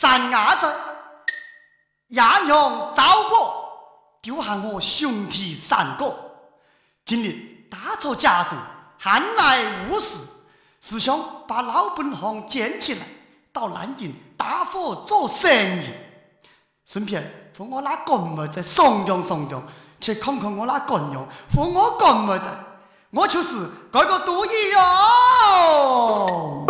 三伢子，亚娘找我，丢下我兄弟三个。今日大错家族，寒来无事，是想把老本行捡起来，到南京大伙做生意。顺便和我那干么子怂恿怂恿，去看看我那干娘，和我干么子，我就是这个主意哟。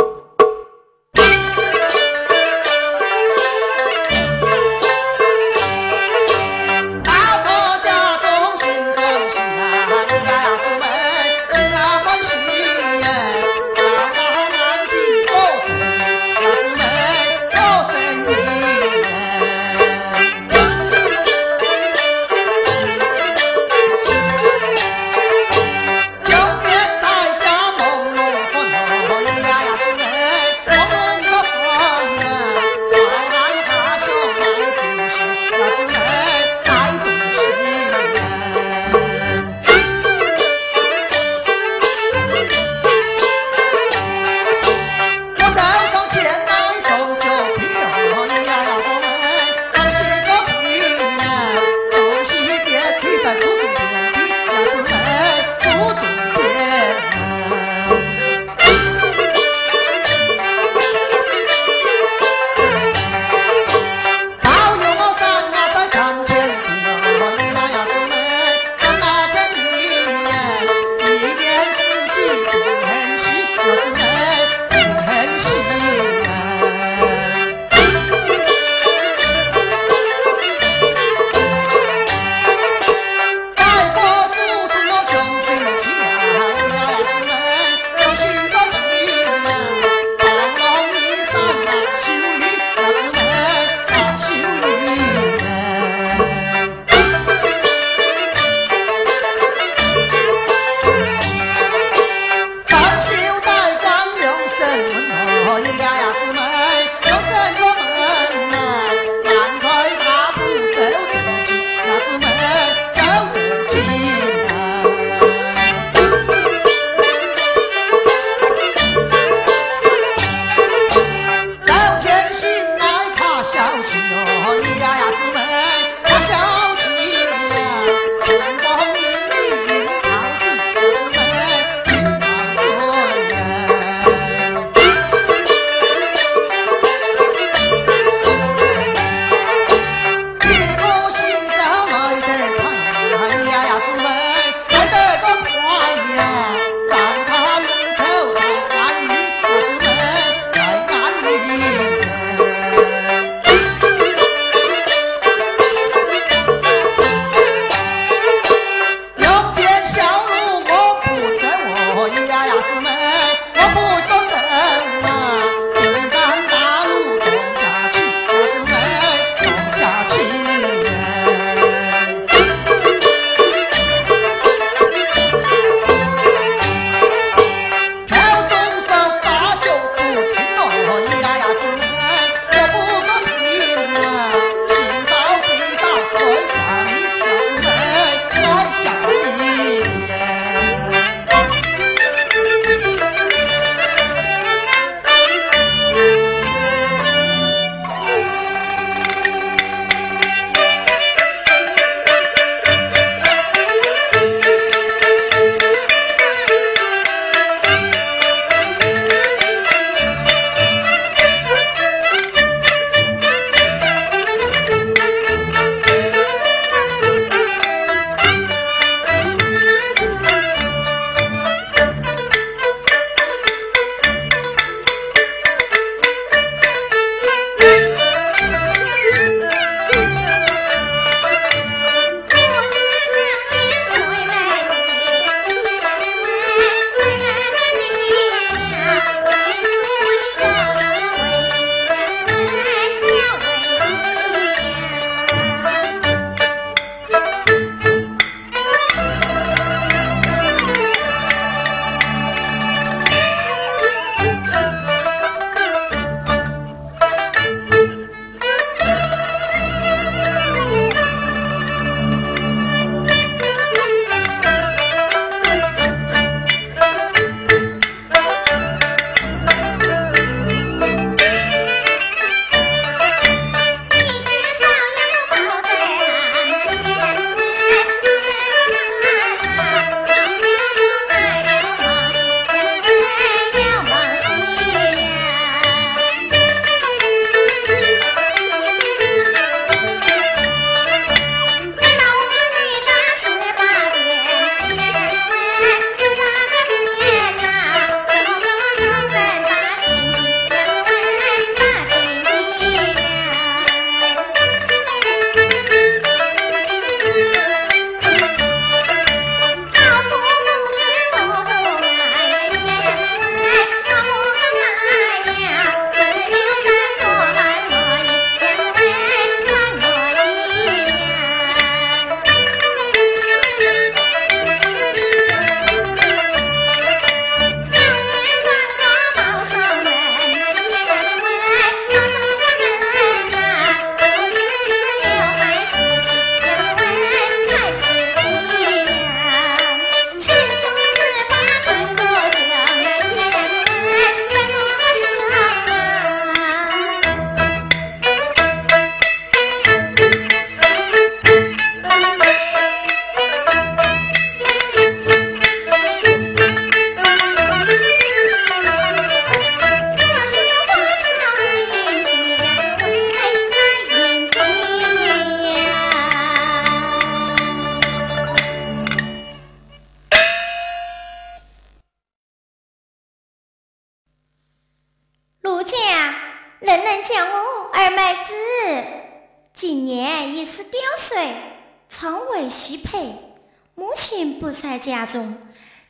在家中，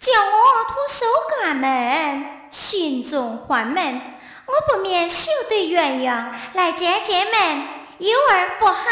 叫我托守家门，寻踪唤门，我不免羞得鸳鸯来见见门，有儿不好。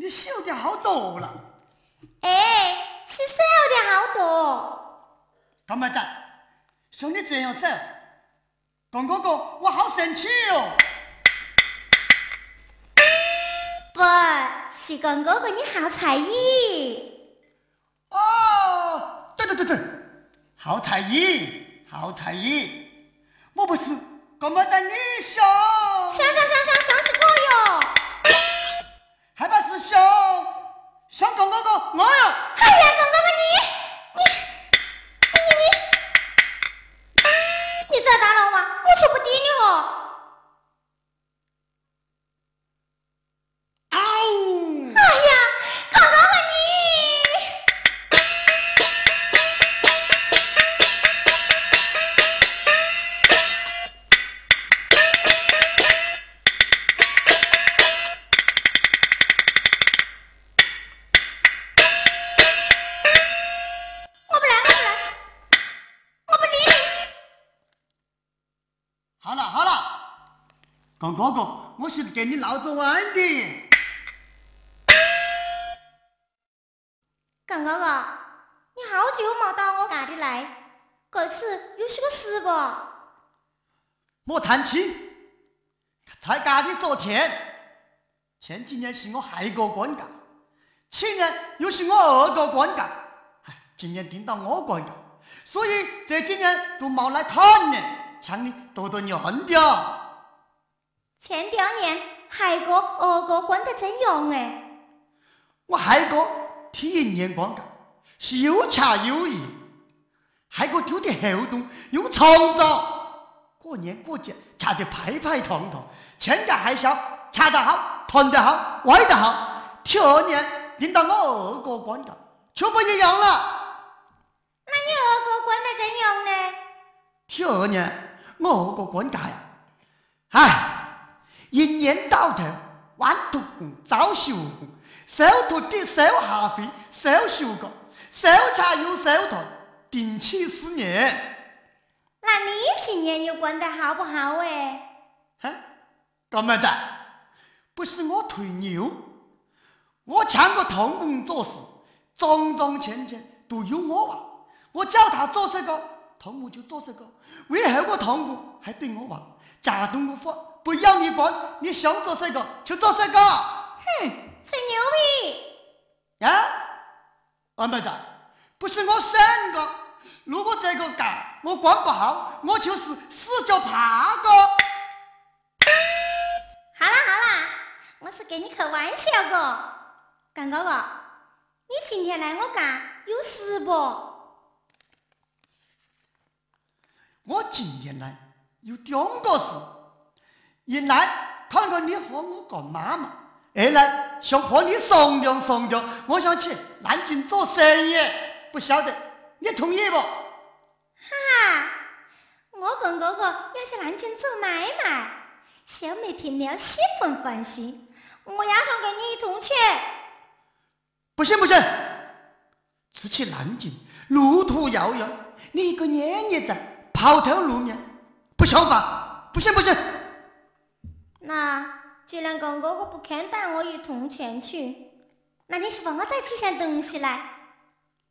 你瘦的好多了。哎，是瘦的好多。干么子，像你这样瘦，公哥哥我好生气哦。不是公哥哥，你好才艺。哦，对对对对，好才艺，好才艺，我不是干么在你想，想想想想公哥哥我呀。哎呀，公哥哥你公哥哥，我是给你闹着玩的。耿哥哥，你好久没到我家里来，这次有些个事不？莫叹气，在家里做天。前几年是我还个管干，去年又是我二个管干，唉，今年盯到我管干，所以这几年都没来看你，请你多多认点。前两年海哥二个管得真用哎，我海哥替一年光干，是又恰又硬，还个丢的厚重又长长，过年过节恰得排排团团，欠家还小恰得好，团得好，歪得好。第二年领到我二个管干，就不一样了。那你二个管得真用呢？第二年我二个管家呀，唉，一年到头弯头工、早休工，收徒弟、收下费、收休假，收茶又收团，定期四年。那你今年又管得好不好哎？哼，干么子？不是我吹牛，我抢个童工做事，桩桩件件都由我玩。我叫他做这个，童工就做这个。为何个童工还对我玩？家东我说不要你管，你想做这个就做这个。哼，吹牛逼！呀，安么子？不是我生个，如果这个干我管不好，我就是死脚爬个。好啦好啦，我是跟你开玩笑个。干哥哥，你今天来我干有事不？我今天来有两个事，一来看看你和我个妈妈，二来想和你商量商量，我想去南京做生意，不晓得你同意不？哈，我跟哥哥要去南京做买卖，小妹听了十分欢喜，我也想跟你一同去。不行不行，此去南京路途遥远，你一个年爷在抛头露面，不想法，不行不行。那既然跟哥哥不肯带我一同前去，那你去帮我带几箱东西来。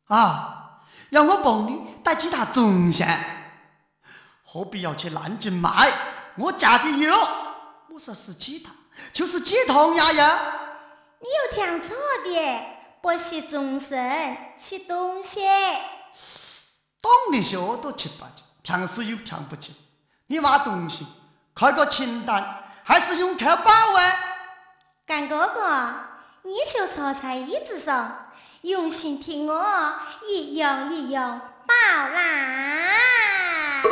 啊，要我帮你带其他东西，何必要去南京买？我家里有，我说是其他，就是鸡同鸭样。你又听错的，不是终身吃东西。懂那些我都七八斤，平时又听不清。你买东西开个清单，还是用车包啊？干哥哥，你就坐在椅子上，用心听我一样一样报啦。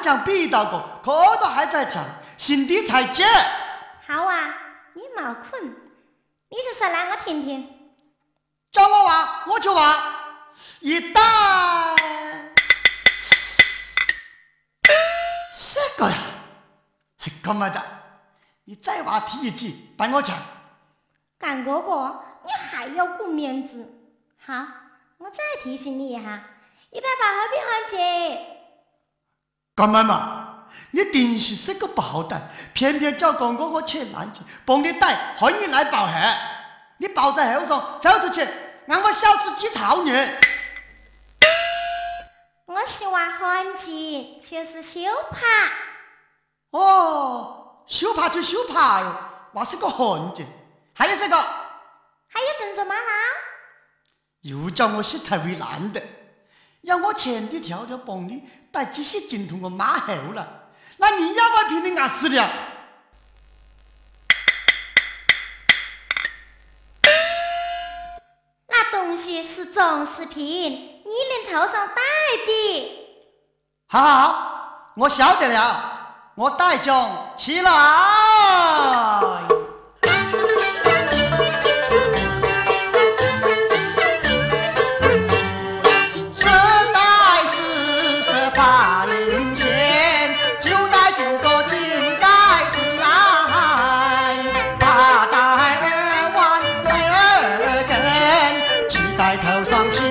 我眼睛闭到过，耳朵还在跳，心底才急。好啊，你冇困，你是说来我听听。叫我话，我就话。一旦这个呀，干嘛的？你再话提一句，帮我讲。干哥哥，你还要顾面子？好，我再提醒你一下，一带把后边喊姐。干妈妈？你定是是个笨蛋，偏偏叫公哥我去南京，帮你带，害你来报害。你抱在后上走出去，让我小子记操你。我喜欢汉气，就是羞怕。哦，羞怕就羞怕哟，那是个汉气。还有这个，还有郑州马拉。又叫我洗菜为难的，要我前地跳跳帮你带这些精通我马后了，那你要不要凭你按死了？那东西是装饰品，你连头上戴的。好，好我晓得了，我带奖起来。抬头上去